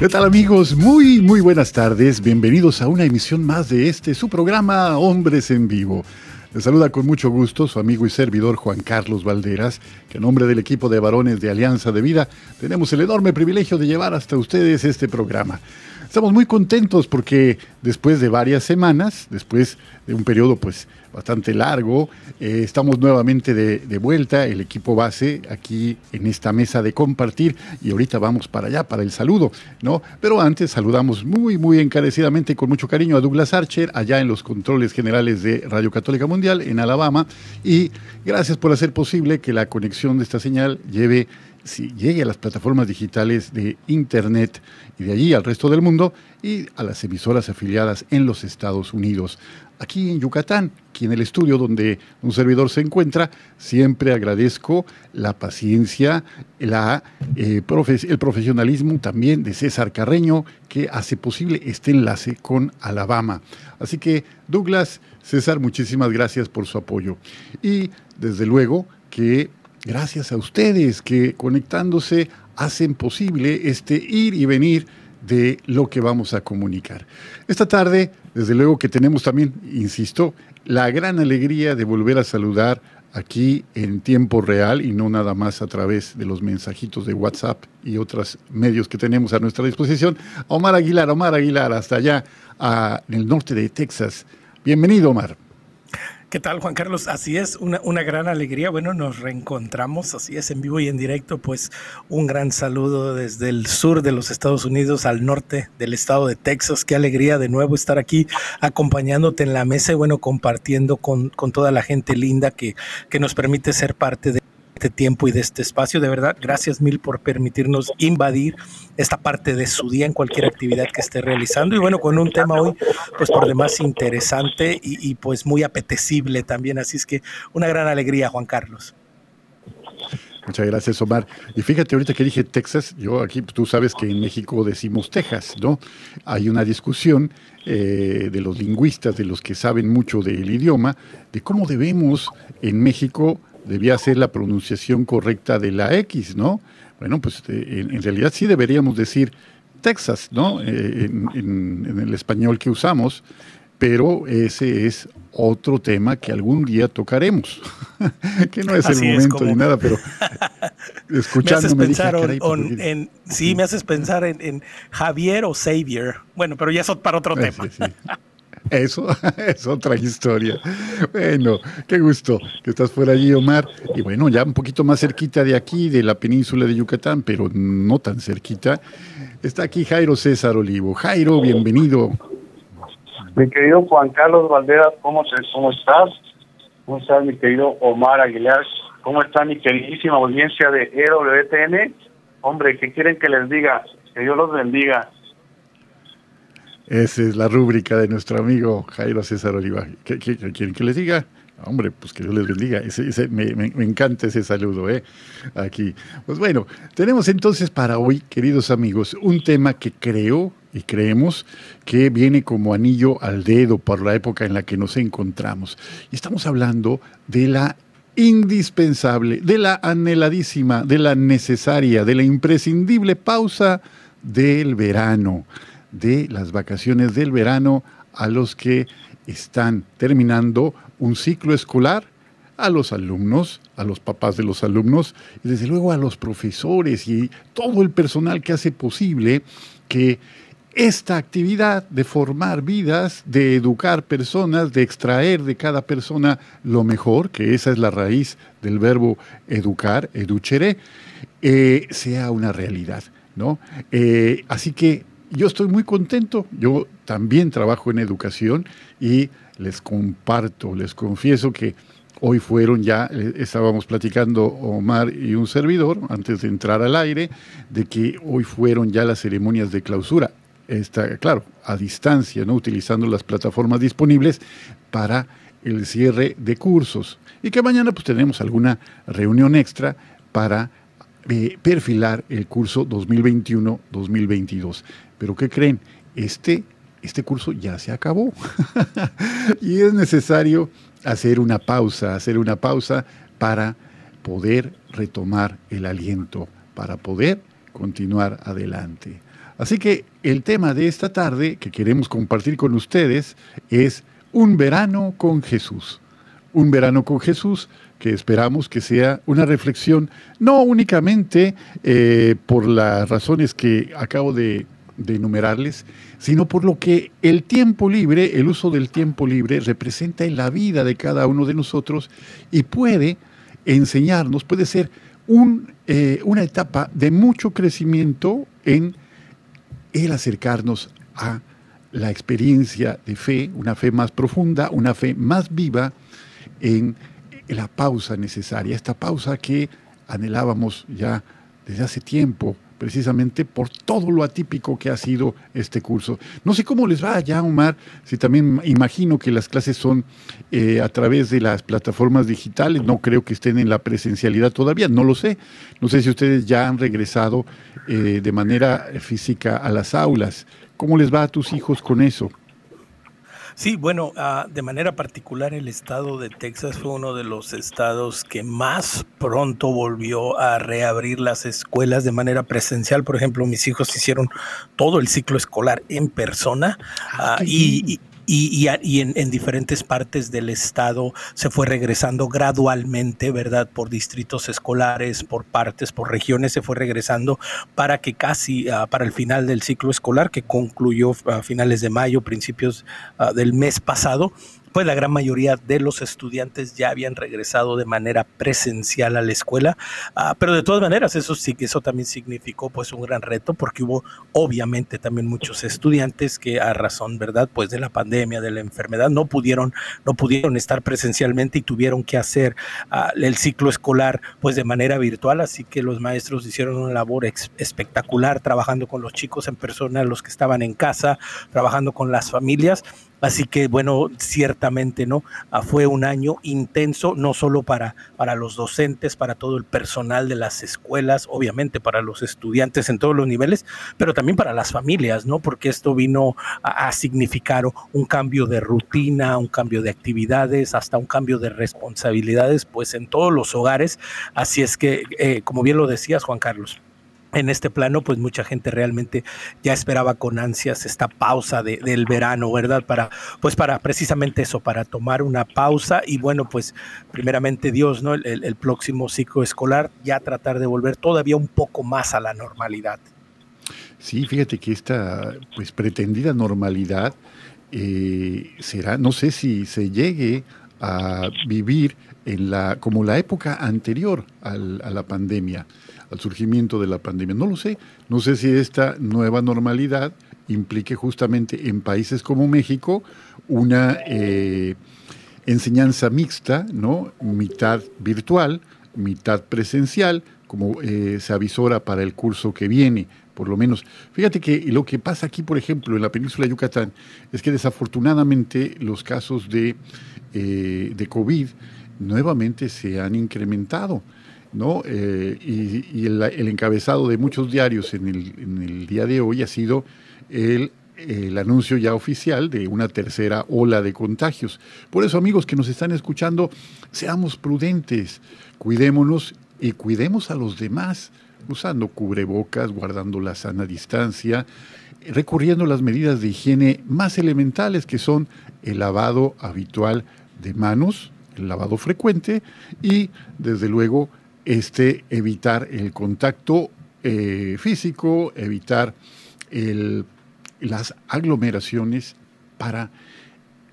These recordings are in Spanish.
¿Qué tal amigos? Muy, muy buenas tardes. Bienvenidos a una emisión más de este, su programa Hombres en Vivo. Les saluda con mucho gusto su amigo y servidor Juan Carlos Valderas, que en nombre del equipo de varones de Alianza de Vida tenemos el enorme privilegio de llevar hasta ustedes este programa. Estamos muy contentos porque después de varias semanas, después de un periodo pues bastante largo. Eh, estamos nuevamente de, vuelta, el equipo base aquí en esta mesa de compartir y ahorita vamos para allá, para el saludo, ¿no? Pero antes saludamos muy, muy encarecidamente y con mucho cariño a Douglas Archer, allá en los controles generales de Radio Católica Mundial en Alabama y gracias por hacer posible que la conexión de esta señal lleve si llegue a las plataformas digitales de Internet y de allí al resto del mundo y a las emisoras afiliadas en los Estados Unidos aquí en Yucatán, aquí en el estudio donde un servidor se encuentra, siempre agradezco la paciencia, la, eh, el profesionalismo también de César Carreño, que hace posible este enlace con Alabama. Así que, Douglas, César, muchísimas gracias por su apoyo. Y desde luego que gracias a ustedes que conectándose hacen posible este ir y venir de lo que vamos a comunicar. Esta tarde, desde luego que tenemos también, insisto, la gran alegría de volver a saludar aquí en tiempo real y no nada más a través de los mensajitos de WhatsApp y otros medios que tenemos a nuestra disposición. Omar Aguilar, Omar Aguilar, hasta allá en el norte de Texas. Bienvenido, Omar. ¿Qué tal, Juan Carlos? Así es, una, una, gran alegría. Bueno, nos reencontramos, así es, en vivo y en directo. Pues un gran saludo desde el sur de los Estados Unidos al norte del estado de Texas. Qué alegría de nuevo estar aquí acompañándote en la mesa y bueno, compartiendo con, con toda la gente linda que, que nos permite ser parte de este tiempo y de este espacio. De verdad, gracias mil por permitirnos invadir esta parte de su día en cualquier actividad que esté realizando. Y bueno, con un tema hoy, pues por demás interesante y, pues muy apetecible también. Así es que una gran alegría, Juan Carlos. Muchas gracias, Omar. Y fíjate, ahorita que dije Texas, yo aquí, tú sabes que en México decimos Texas, ¿no? Hay una discusión eh, de los lingüistas, de los que saben mucho del idioma, de cómo debemos en México debía ser la pronunciación correcta de la X, ¿no? Bueno, pues eh, en, realidad sí deberíamos decir Texas, ¿no? Eh, en, el español que usamos, pero ese es otro tema que algún día tocaremos, que no es el momento ni nada, pero escuchando me, haces pensar en, sí, me haces pensar en, Javier o Xavier, bueno, pero ya es para otro tema. Eso es otra historia. Bueno, qué gusto que estás por allí, Omar. Y bueno, ya un poquito más cerquita de aquí, de la península de Yucatán, pero no tan cerquita, está aquí Jairo César Olivo. Jairo, bienvenido. Mi querido Juan Carlos Valderas, ¿cómo, cómo estás? ¿Cómo estás, mi querido Omar Aguilar? ¿Cómo está mi queridísima audiencia de EWTN? Hombre, ¿qué quieren que les diga? Que Dios los bendiga. Esa es la rúbrica de nuestro amigo Jairo César Oliva. ¿Qué, quieren que les diga? Hombre, pues que Dios les bendiga. me, encanta ese saludo, ¿eh? Aquí. Pues bueno, tenemos entonces para hoy, queridos amigos, un tema que creo y creemos que viene como anillo al dedo por la época en la que nos encontramos. Y estamos hablando de la indispensable, de la anheladísima, de la necesaria, de la imprescindible pausa del verano de las vacaciones del verano a los que están terminando un ciclo escolar, a los alumnos, a los papás de los alumnos y desde luego a los profesores y todo el personal que hace posible que esta actividad de formar vidas, de educar personas, de extraer de cada persona lo mejor, que esa es la raíz del verbo educar, educere, eh, sea una realidad. ¿no? Eh, así que yo estoy muy contento, yo también trabajo en educación y les comparto, les confieso que hoy fueron ya, eh, estábamos platicando Omar y un servidor antes de entrar al aire, de que hoy fueron ya las ceremonias de clausura. Está, claro, a distancia, ¿no? utilizando las plataformas disponibles para el cierre de cursos. Y que mañana pues tenemos alguna reunión extra para eh, perfilar el curso 2021-2022. Pero ¿qué creen? Este, este curso ya se acabó. y es necesario hacer una pausa, hacer una pausa para poder retomar el aliento, para poder continuar adelante. Así que el tema de esta tarde que queremos compartir con ustedes es un verano con Jesús. Un verano con Jesús que esperamos que sea una reflexión no únicamente eh, por las razones que acabo de, enumerarles, sino por lo que el tiempo libre, el uso del tiempo libre representa en la vida de cada uno de nosotros y puede enseñarnos, puede ser un, eh, una etapa de mucho crecimiento en el acercarnos a la experiencia de fe, una fe más profunda, una fe más viva en la pausa necesaria, esta pausa que anhelábamos ya desde hace tiempo, precisamente por todo lo atípico que ha sido este curso. No sé cómo les va allá, Omar, si también imagino que las clases son eh, a través de las plataformas digitales, no creo que estén en la presencialidad todavía, no lo sé. No sé si ustedes ya han regresado eh, de manera física a las aulas. ¿Cómo les va a tus hijos con eso? Sí, bueno, uh, de manera particular el estado de Texas fue uno de los estados que más pronto volvió a reabrir las escuelas de manera presencial. Por ejemplo, mis hijos hicieron todo el ciclo escolar en persona uh, y, y y, y, en, en, diferentes partes del estado se fue regresando gradualmente, ¿verdad? Por distritos escolares, por partes, por regiones, se fue regresando para que casi uh, para el final del ciclo escolar, que concluyó a finales de mayo, principios uh, del mes pasado, pues la gran mayoría de los estudiantes ya habían regresado de manera presencial a la escuela, uh, pero de todas maneras eso sí que eso también significó pues un gran reto porque hubo obviamente también muchos estudiantes que a razón, ¿verdad? Pues de la pandemia, de la enfermedad no pudieron no pudieron estar presencialmente y tuvieron que hacer uh, el ciclo escolar pues de manera virtual, así que los maestros hicieron una labor espectacular trabajando con los chicos en persona, los que estaban en casa, trabajando con las familias Así que bueno, ciertamente, ¿no? Ah, fue un año intenso, no solo para, para los docentes, para todo el personal de las escuelas, obviamente para los estudiantes en todos los niveles, pero también para las familias, ¿no? Porque esto vino a, a significar un cambio de rutina, un cambio de actividades, hasta un cambio de responsabilidades, pues en todos los hogares. Así es que, eh, como bien lo decías, Juan Carlos, en este plano, pues mucha gente realmente ya esperaba con ansias esta pausa de, del verano, ¿verdad? Para, pues para precisamente eso, para tomar una pausa y bueno, pues primeramente Dios, ¿no? El, próximo ciclo escolar ya tratar de volver todavía un poco más a la normalidad. Sí, fíjate que esta pues pretendida normalidad eh, será, no sé si se llegue a vivir en la, como la época anterior al, a la pandemia al surgimiento de la pandemia. No lo sé. No sé si esta nueva normalidad implique justamente en países como México una eh, enseñanza mixta, ¿no? Mitad virtual, mitad presencial, como eh, se avisora para el curso que viene, por lo menos. Fíjate que lo que pasa aquí, por ejemplo, en la península de Yucatán, es que desafortunadamente los casos de, eh, de COVID nuevamente se han incrementado. ¿No? Eh, y, el, encabezado de muchos diarios en el, día de hoy ha sido el, el, anuncio ya oficial de una tercera ola de contagios. Por eso, amigos que nos están escuchando, seamos prudentes, cuidémonos y cuidemos a los demás, usando cubrebocas, guardando la sana distancia, recurriendo las medidas de higiene más elementales que son el lavado habitual de manos, el lavado frecuente y, desde luego, este, evitar el contacto eh, físico, evitar el las aglomeraciones para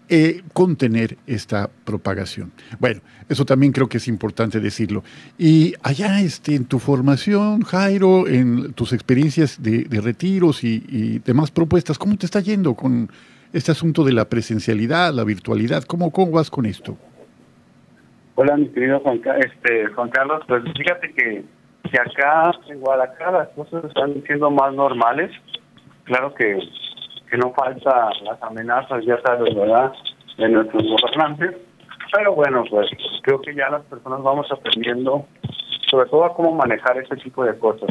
eh, contener esta propagación. Bueno, eso también creo que es importante decirlo. Y allá este, en tu formación, Jairo, en tus experiencias de, retiros y, demás propuestas, ¿cómo te está yendo con este asunto de la presencialidad, la virtualidad? ¿Cómo, cómo vas con esto? Hola, mi querido Juan, este, Juan Carlos. Pues fíjate que, que acá en Guadalajara las cosas están siendo más normales. Claro que que no falta las amenazas, ya sabes, ¿verdad?, de nuestros gobernantes. Pero bueno, pues creo que ya las personas vamos aprendiendo sobre todo a cómo manejar este tipo de cosas.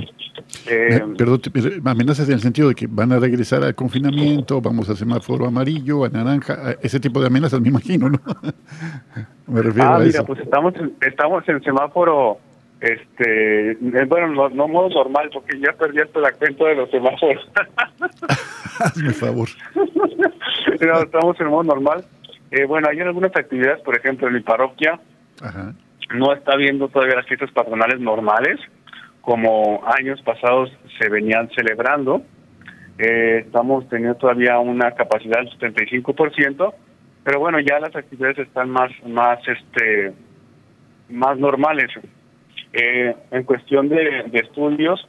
Eh, Perdón, amenazas en el sentido de que van a regresar al confinamiento, vamos a semáforo amarillo, a naranja, ese tipo de amenazas me imagino, ¿no? me refiero ah, a mira, pues estamos, estamos en semáforo este, eh, bueno, no, no, modo normal, porque ya perdí hasta la cuenta de los semáforos. Hazme favor. estamos en modo normal. Eh, bueno, hay algunas actividades, por ejemplo, en mi parroquia no está habiendo todavía las fiestas patronales normales, como años pasados se venían celebrando. Eh, estamos teniendo todavía una capacidad del 75%, pero bueno, ya las actividades están más, más, este, más normales. Eh, en cuestión de, estudios,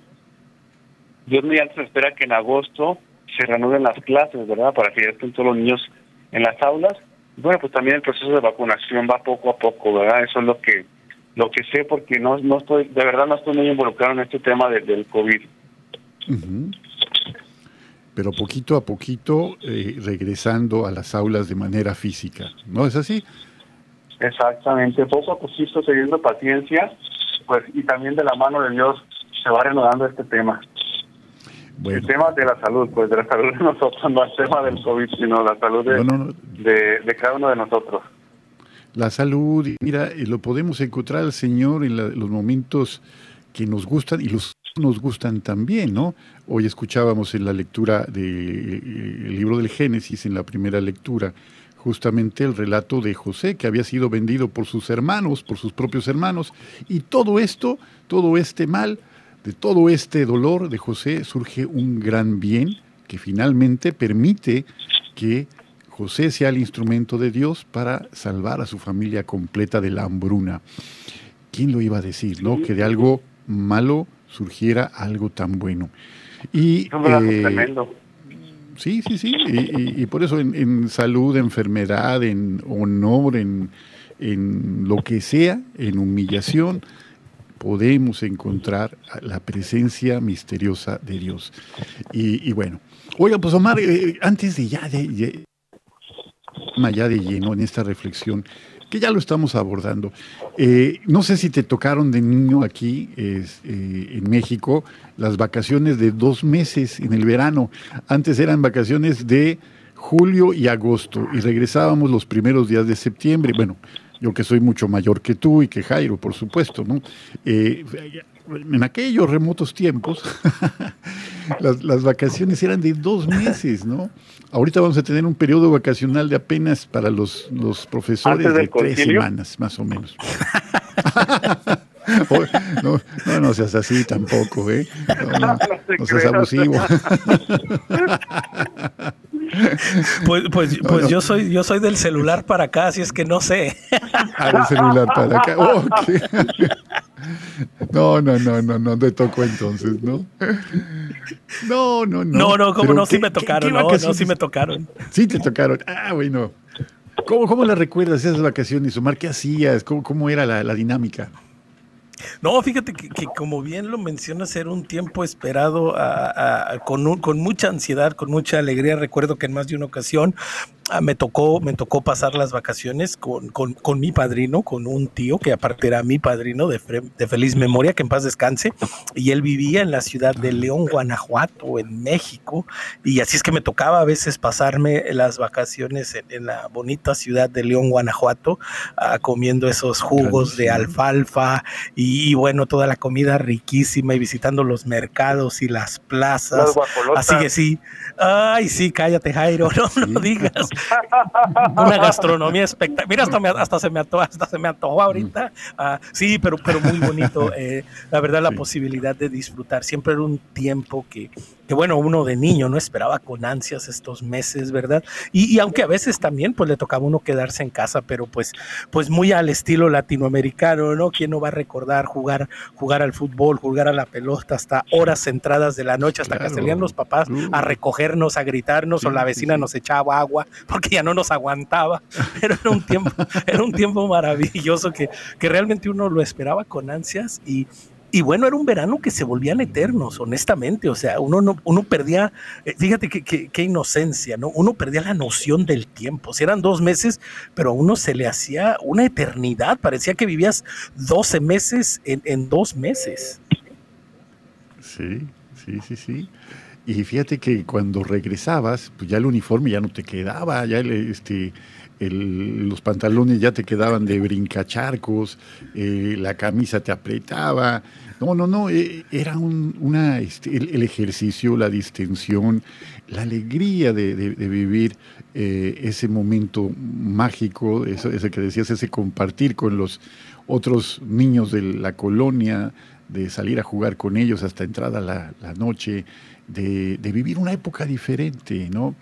Dios mediante se espera que en agosto se reanuden las clases, ¿verdad? Para que ya estén todos los niños en las aulas. Bueno, pues también el proceso de vacunación va poco a poco, ¿verdad? Eso es lo que lo que sé porque no no estoy de verdad no estoy muy involucrado en este tema del COVID. Pero poquito a poquito eh, regresando a las aulas de manera física, ¿no es así? Exactamente, poco a poquito, teniendo paciencia pues y también de la mano de Dios se va reanudando este tema. El tema de la salud, pues de la salud de nosotros, no el tema del COVID, sino la salud de, de, cada uno de nosotros. La salud, mira, eh, lo podemos encontrar al Señor en los momentos que nos gustan y los nos gustan también, ¿no? Hoy escuchábamos en la lectura del de, libro del Génesis, en la primera lectura, justamente el relato de José, que había sido vendido por sus hermanos, por sus propios hermanos, y todo esto, todo este mal, de todo este dolor de José surge un gran bien que finalmente permite que José sea el instrumento de Dios para salvar a su familia completa de la hambruna. ¿Quién lo iba a decir, no? Que de algo malo surgiera algo tan bueno. Y, Sí, sí, sí. Y, por eso en, salud, enfermedad, en honor, en, lo que sea, en humillación, podemos encontrar la presencia misteriosa de Dios. Y, bueno, oiga, pues Omar, eh, antes de ya de, ya de lleno en esta reflexión, que ya lo estamos abordando. Eh, no sé si te tocaron de niño aquí eh, en México las vacaciones de dos meses en el verano. Antes eran vacaciones de julio y agosto y regresábamos los primeros días de septiembre. Bueno, yo que soy mucho mayor que tú y que Jairo, por supuesto, ¿no? Eh, en aquellos remotos tiempos, las, vacaciones eran de dos meses, ¿no? Ahorita vamos a tener un periodo vacacional de apenas para los, los profesores de tres semanas, más o menos. no, no, no seas así tampoco, ¿eh? No, no seas abusivo. Pues, pues, pues yo soy, yo soy del celular para acá, así es que no sé. Ah, del celular para acá. No, no, no, no, no te tocó entonces, ¿no? No, no, no. No, no, como no, sí me tocaron, no, no, sí me tocaron. Sí te tocaron. Ah, bueno. ¿Cómo, cómo la recuerdas esas vacaciones, Omar? ¿Qué hacías? ¿Cómo, cómo era la, la dinámica? No, fíjate que, como bien lo mencionas, era un tiempo esperado con, con mucha ansiedad, con mucha alegría. Recuerdo que en más de una ocasión me tocó, me tocó pasar las vacaciones con, con, mi padrino, con un tío que aparte era mi padrino de, de, feliz memoria, que en paz descanse, y él vivía en la ciudad de León, Guanajuato, en México, y así es que me tocaba a veces pasarme las vacaciones en, la bonita ciudad de León, Guanajuato, ah, comiendo esos jugos de alfalfa y, y, bueno, toda la comida riquísima y visitando los mercados y las plazas. Así que sí. Ay, sí, cállate, Jairo, no lo digas. Una gastronomía espectacular. Mira, hasta, hasta se me ató, hasta se me ató ahorita. Ah, sí, pero, pero muy bonito. Eh, la verdad, la posibilidad de disfrutar. Siempre era un tiempo que, que bueno, uno de niño no esperaba con ansias estos meses, ¿verdad? Y, aunque a veces también pues le tocaba uno quedarse en casa, pero pues, pues muy al estilo latinoamericano, ¿no? ¿Quién no va a recordar jugar, jugar al fútbol, jugar a la pelota hasta horas centradas de la noche, hasta que salían los papás a recogernos, a gritarnos, o la vecina nos echaba agua porque ya no nos aguantaba. Pero era un tiempo, era un tiempo maravilloso que, que realmente uno lo esperaba con ansias y, y bueno, era un verano que se volvían eternos, honestamente. O sea, uno no, uno perdía, eh, fíjate qué inocencia, ¿no? Uno perdía la noción del tiempo. Si eran dos meses, pero a uno se le hacía una eternidad. Parecía que vivías 12 meses en, en dos meses. Sí, sí, sí, sí. Y fíjate que cuando regresabas, pues ya el uniforme ya no te quedaba, ya el, este, los pantalones ya te quedaban de brincacharcos, eh, la camisa te apretaba. No, no, no, eh, era un, una, este, el, ejercicio, la distensión, la alegría de, vivir eh, ese momento mágico, eso, ese que decías, ese compartir con los otros niños de la colonia, de salir a jugar con ellos hasta entrada la, la noche, de, de, vivir una época diferente, ¿no?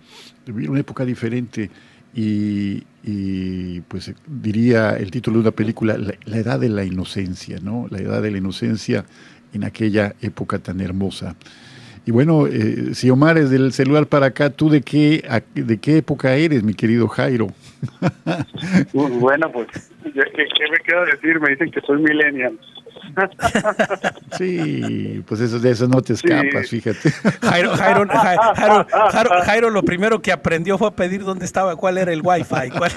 De vivir una época diferente. Y, pues diría el título de una película, la, edad de la inocencia, ¿no? La edad de la inocencia en aquella época tan hermosa. Y bueno, eh, si Omar es del celular para acá, ¿tú de qué, de qué época eres, mi querido Jairo? bueno, pues, ¿qué, me queda decir? Me dicen que soy millennial. Sí, pues eso, de eso no te escapas, fíjate. Jairo, Jairo, Jairo, Jairo, lo primero que aprendió fue a pedir dónde estaba, cuál era el wifi. ¿cuál...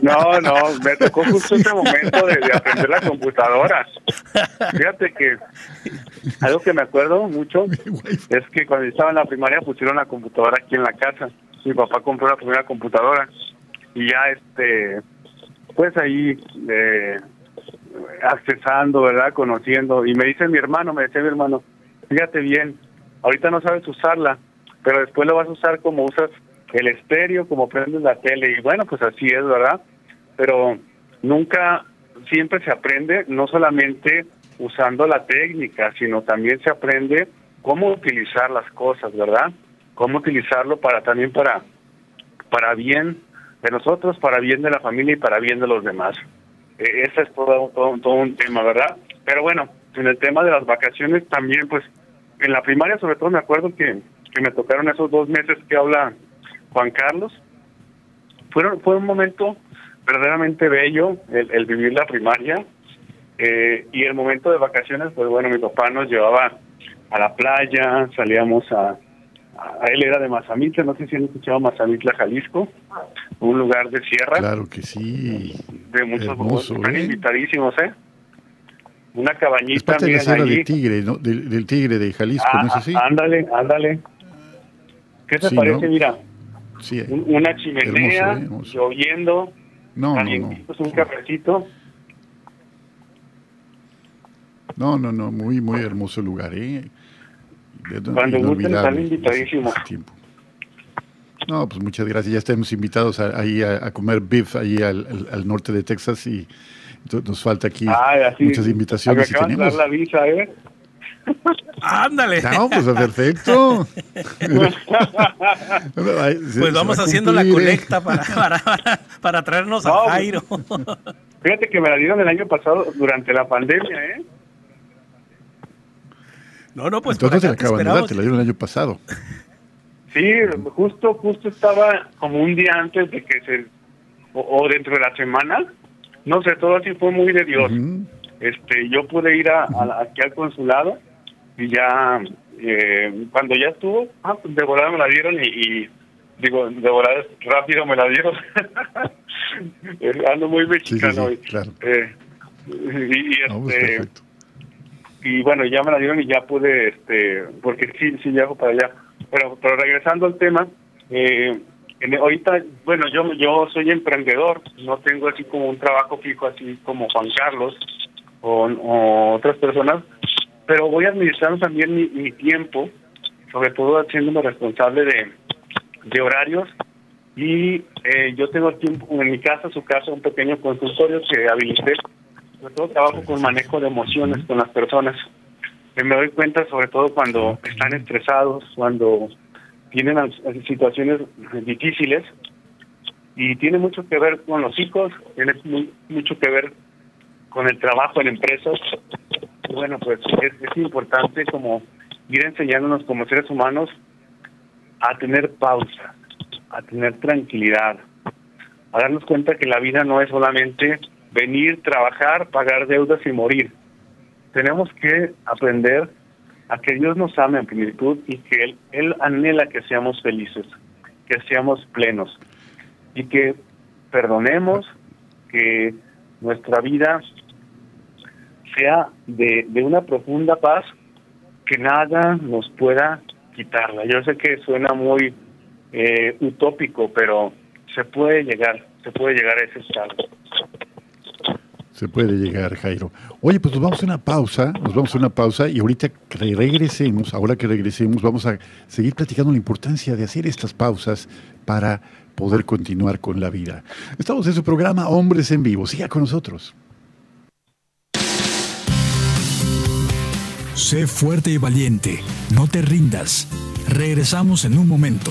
No, no, me tocó justo ese momento de, aprender la computadora. Fíjate que algo que me acuerdo mucho es que cuando estaba en la primaria pusieron la computadora aquí en la casa. Mi papá compró la primera computadora y ya este, pues ahí eh, accesando, ¿verdad? Conociendo. Y me dice mi hermano, me decía mi hermano, fíjate bien, ahorita no sabes usarla, pero después lo vas a usar como usas el estéreo, como prendes la tele. Y bueno, pues así es, ¿verdad? Pero nunca, siempre se aprende, no solamente usando la técnica, sino también se aprende cómo utilizar las cosas, ¿verdad? Cómo utilizarlo para también para, para bien de nosotros, para bien de la familia y para bien de los demás. E, ese es todo, todo, un tema, ¿verdad? Pero bueno, en el tema de las vacaciones también, pues, en la primaria sobre todo me acuerdo que, que me tocaron esos dos meses que habla Juan Carlos. Fueron, fue un momento verdaderamente bello el, vivir la primaria eh, y el momento de vacaciones, pues bueno, mi papá nos llevaba a la playa, salíamos a, a él era de Mazamitla, no sé si han escuchado Mazamitla, Jalisco, un lugar de sierra. Claro que sí. De muchos Hermoso, están ¿eh? invitadísimos, ¿eh? Una cabañita. Es parte de la sierra del Tigre, ¿no? Del, Tigre de Jalisco, ¿no es ah, así? Ándale, ándale. ¿Qué te parece? Mira, sí, una chimenea, ¿eh? lloviendo, no, no, no, un cafecito. No, no, no, muy, muy hermoso lugar, ¿eh? Cuando gusten, están invitadísimos. No, pues muchas gracias. Ya estamos invitados a, ahí a, comer beef ahí al, al, norte de Texas y nos falta aquí muchas invitaciones. Me acaban dar la visa, ¿eh? Ándale. No, pues perfecto. pues vamos haciendo la colecta para, para, para, traernos a pues, Jairo. Fíjate que me la dieron el año pasado durante la pandemia, ¿eh? No, no, pues Entonces la acaban de dar, te la dieron el año pasado. Sí, justo, justo estaba como un día antes de que se, o, dentro de la semana, no sé, todo así fue muy de Dios. Este, yo pude ir a, aquí al consulado y ya, eh, cuando ya estuvo, ah, pues de volada me la dieron y, digo, de volada rápido me la dieron. Ando muy mexicano. Sí, claro. eh, y, pues este, y bueno, ya me la dieron y ya pude, este, porque sí, sí llego para allá. Pero, pero regresando al tema, eh, en, ahorita, bueno, yo yo soy emprendedor, no tengo así como un trabajo fijo así como Juan Carlos, o, otras personas, pero voy administrando también mi, tiempo, sobre todo haciéndome responsable de, de horarios y eh, yo tengo tiempo en mi casa, su casa, un pequeño consultorio que habilité. Sobre todo trabajo con manejo de emociones con las personas. Me doy cuenta, sobre todo cuando están estresados, cuando tienen situaciones difíciles. Y tiene mucho que ver con los hijos, tiene mucho que ver con el trabajo en empresas. bueno, pues es, es importante como ir enseñándonos como seres humanos a tener pausa a tener tranquilidad, a darnos cuenta que la vida no es solamente venir, trabajar, pagar deudas y morir. Tenemos que aprender a que Dios nos ame en plenitud y que Él, Él anhela que seamos felices, que seamos plenos y que perdonemos, que nuestra vida sea de, de una profunda paz que nada nos pueda quitarla. Yo sé que suena muy eh, utópico, pero se puede llegar, se puede llegar a ese estado. Se puede llegar, Jairo. Oye, pues nos vamos a una pausa, nos vamos a una pausa y ahorita que regresemos, ahora que regresemos, vamos a seguir platicando la importancia de hacer estas pausas para poder continuar con la vida. Estamos en su programa Hombres en Vivo. Siga con nosotros. Sé fuerte y valiente, no te rindas. Regresamos en un momento.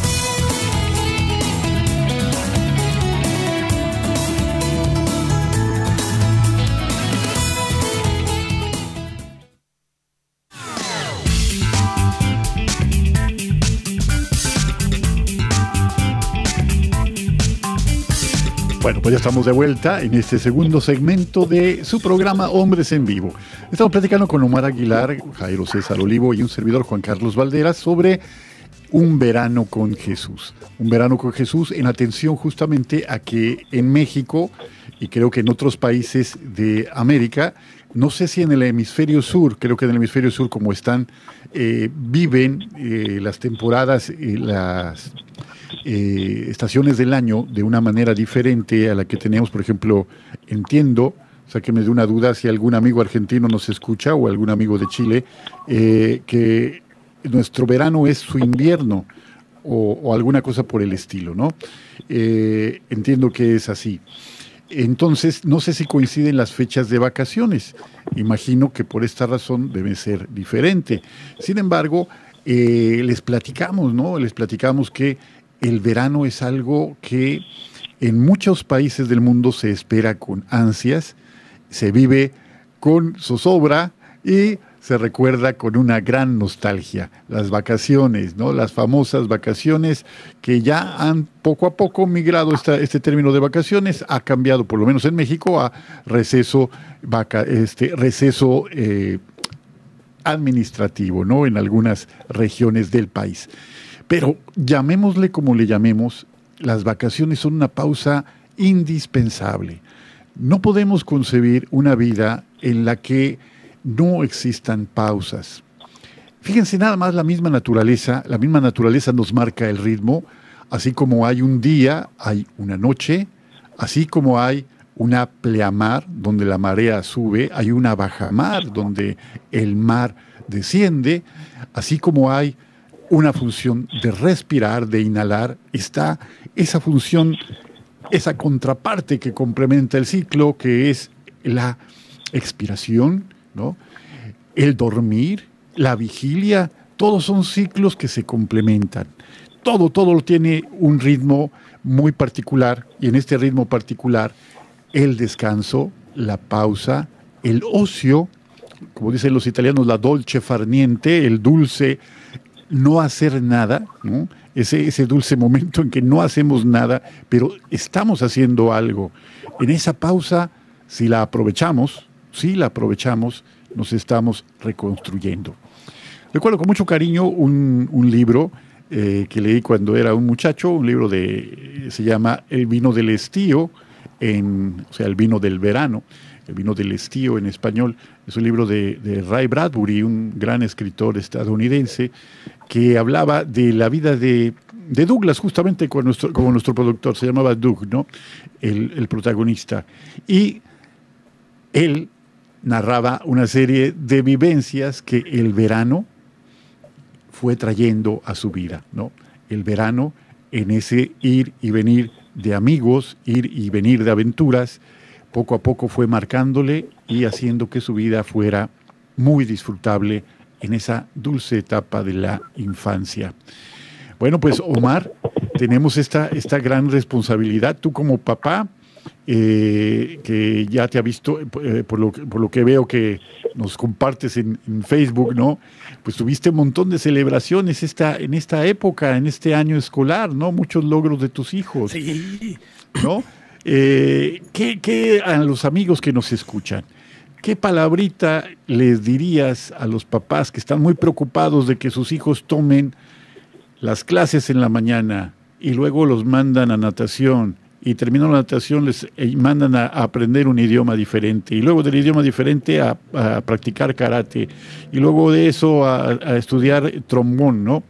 Bueno, pues ya estamos de vuelta en este segundo segmento de su programa Hombres en Vivo. Estamos platicando con Omar Aguilar, Jairo César Olivo y un servidor Juan Carlos Valderas sobre un verano con Jesús. Un verano con Jesús en atención justamente a que en México y creo que en otros países de América, no sé si en el hemisferio sur, creo que en el hemisferio sur como están, eh, viven eh, las temporadas, eh, las estaciones del año de una manera diferente a la que teníamos, por ejemplo, entiendo, sáqueme de una duda si algún amigo argentino nos escucha o algún amigo de Chile, que nuestro verano es su invierno o, alguna cosa por el estilo, ¿no? entiendo que es así. Entonces, no sé si coinciden las fechas de vacaciones. Imagino que por esta razón debe ser diferente. Sin embargo, eh, les platicamos, ¿no? Les platicamos que el verano es algo que en muchos países del mundo se espera con ansias, se vive con zozobra y se recuerda con una gran nostalgia. Las vacaciones, ¿no? Las famosas vacaciones que ya han poco a poco migrado este término de vacaciones, ha cambiado, por lo menos en México, a receso, vaca, este, receso eh, administrativo, ¿no? En algunas regiones del país. Pero llamémosle como le llamemos, las vacaciones son una pausa indispensable. No podemos concebir una vida en la que no existan pausas. Fíjense nada más la misma naturaleza, la misma naturaleza nos marca el ritmo, así como hay un día, hay una noche, así como hay una pleamar donde la marea sube, hay una bajamar donde el mar desciende, así como hay una función de respirar, de inhalar, está esa función, esa contraparte que complementa el ciclo, que es la expiración, ¿no? El dormir, la vigilia, todos son ciclos que se complementan. todo, todo tiene un ritmo muy particular y en este ritmo particular el descanso, la pausa, el ocio, como dicen los italianos, la dolce farniente, el dulce, no hacer nada, Ese, ese dulce momento en que no hacemos nada, pero estamos haciendo algo. En esa pausa, si la aprovechamos, si la aprovechamos, nos estamos reconstruyendo. Recuerdo con mucho cariño un, un libro eh, que leí cuando era un muchacho, un libro de, se llama El vino del estío, en, o sea, el vino del verano, el vino del estío en español, es un libro de, Ray Bradbury, un gran escritor estadounidense, que hablaba de la vida de, Douglas, justamente como nuestro productor, se llamaba Doug, ¿no? El, el protagonista. Y él narraba una serie de vivencias que el verano fue trayendo a su vida, ¿no? El verano en ese ir y venir de amigos, ir y venir de aventuras, poco a poco fue marcándole y haciendo que su vida fuera muy disfrutable en esa dulce etapa de la infancia. Bueno, pues Omar, tenemos esta, esta gran responsabilidad. Tú como papá, eh, que ya te ha visto, eh, por, lo, por, lo, que veo que nos compartes en, Facebook, ¿no? Pues tuviste un montón de celebraciones esta, en esta época, en este año escolar, ¿no? Muchos logros de tus hijos. Sí. ¿No? Eh, ¿qué, ¿Qué a los amigos que nos escuchan? ¿Qué palabrita les dirías a los papás que están muy preocupados de que sus hijos tomen las clases en la mañana y luego los mandan a natación y terminan la natación, les eh, mandan a, aprender un idioma diferente, y luego del idioma diferente a, practicar karate, y luego de eso a, estudiar trombón, ¿no?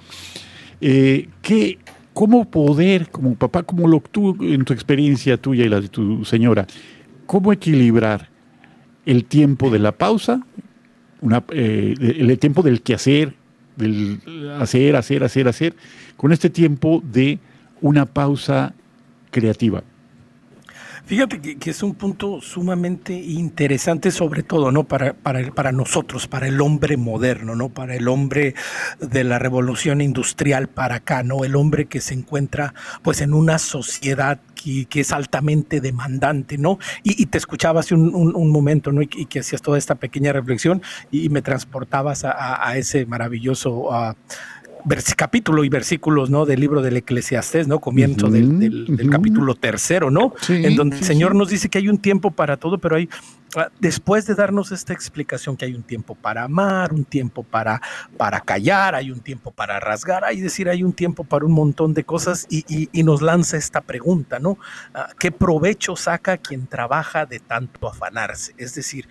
Eh, ¿qué, ¿Cómo poder, como papá, como lo tú, en tu experiencia tuya y la de tu señora, cómo equilibrar el tiempo de la pausa, una, eh, el tiempo del quehacer, del hacer, hacer, hacer, hacer, con este tiempo de una pausa creativa. Fíjate que, es un punto sumamente interesante, sobre todo, ¿no? Para, para, para nosotros, para el hombre moderno, ¿no? Para el hombre de la revolución industrial para acá, ¿no? El hombre que se encuentra, pues, en una sociedad que, que es altamente demandante, ¿no? Y, te escuchaba hace un, momento, ¿no? Y, que hacías toda esta pequeña reflexión y, me transportabas a, ese maravilloso capítulo y versículos, ¿no? Del libro del Eclesiastés, ¿no? Comienzo del, capítulo tercero, ¿no? en donde el Señor nos dice que hay un tiempo para todo, pero hay, ah, después de darnos esta explicación que hay un tiempo para amar, un tiempo para, para callar, hay un tiempo para rasgar, hay decir, hay un tiempo para un montón de cosas y, nos lanza esta pregunta, ¿no? Ah, ¿Qué provecho saca quien trabaja de tanto afanarse? Es decir,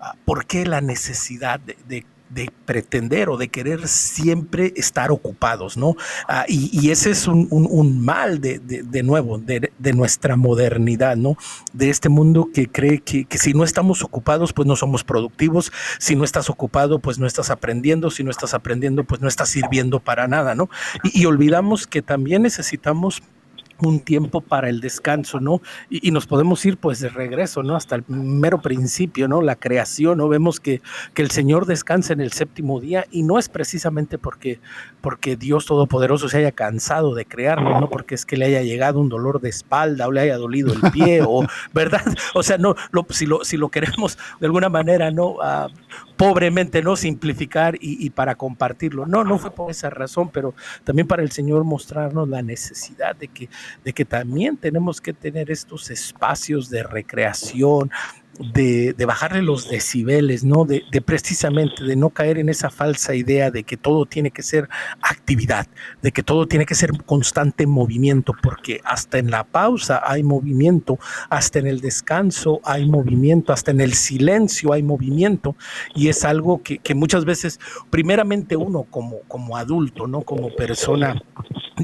ah, ¿por qué la necesidad de, de de pretender o de querer siempre estar ocupados, ¿no? Ah, y, ese es un, mal de, de, nuevo, de, nuestra modernidad, ¿no? De este mundo que cree que, que, si no estamos ocupados, pues no somos productivos, si no estás ocupado, pues no estás aprendiendo, si no estás aprendiendo, pues no estás sirviendo para nada, ¿no? y olvidamos que también necesitamos un tiempo para el descanso, ¿no? Y, nos podemos ir pues de regreso, ¿no? Hasta el mero principio, ¿no? La creación, ¿no? Vemos que, que el Señor descansa en el séptimo día y no es precisamente porque, porque Dios Todopoderoso se haya cansado de crearlo, ¿no? Porque es que le haya llegado un dolor de espalda o le haya dolido el pie, o, ¿verdad? O sea, no, lo, si, lo, si lo queremos de alguna manera, ¿no? Ah, pobremente, ¿no? Simplificar y, para compartirlo. No, no fue por esa razón, pero también para el Señor mostrarnos la necesidad de que, de que también tenemos que tener estos espacios de recreación, de, bajarle los decibeles, ¿no? De, precisamente de no caer en esa falsa idea de que todo tiene que ser actividad, de que todo tiene que ser constante movimiento, porque hasta en la pausa hay movimiento, hasta en el descanso hay movimiento, hasta en el silencio hay movimiento, y es algo que, que muchas veces, primeramente uno como, como adulto, ¿no? Como persona